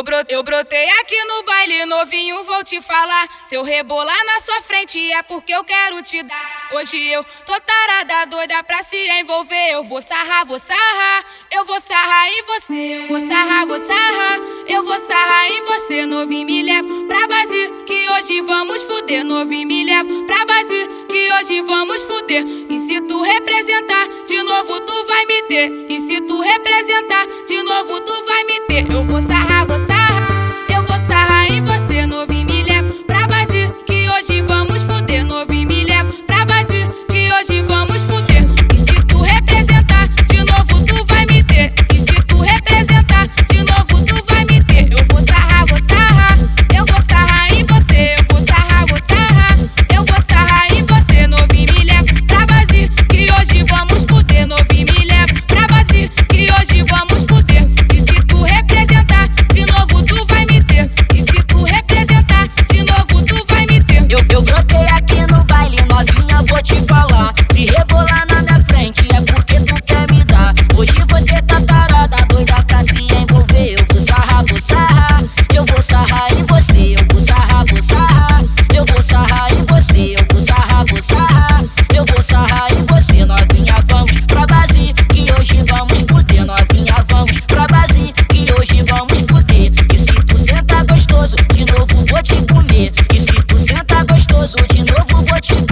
Eu, bro eu brotei aqui no baile novinho, vou te falar. Se eu rebolar na sua frente é porque eu quero te dar. Hoje eu tô tarada, doida pra se envolver. Eu vou sarrar, vou sarrar, eu vou sarrar em você. Vou sarrar, vou sarrar, eu vou sarrar em você. Novinho me leva pra base, que hoje vamos fuder. Novinho me leva pra base, que hoje vamos fuder. E se tu representar, de novo tu vai me ter. E se tu representar, de novo tu vai me ter. Eu vou sarrar, vou хочу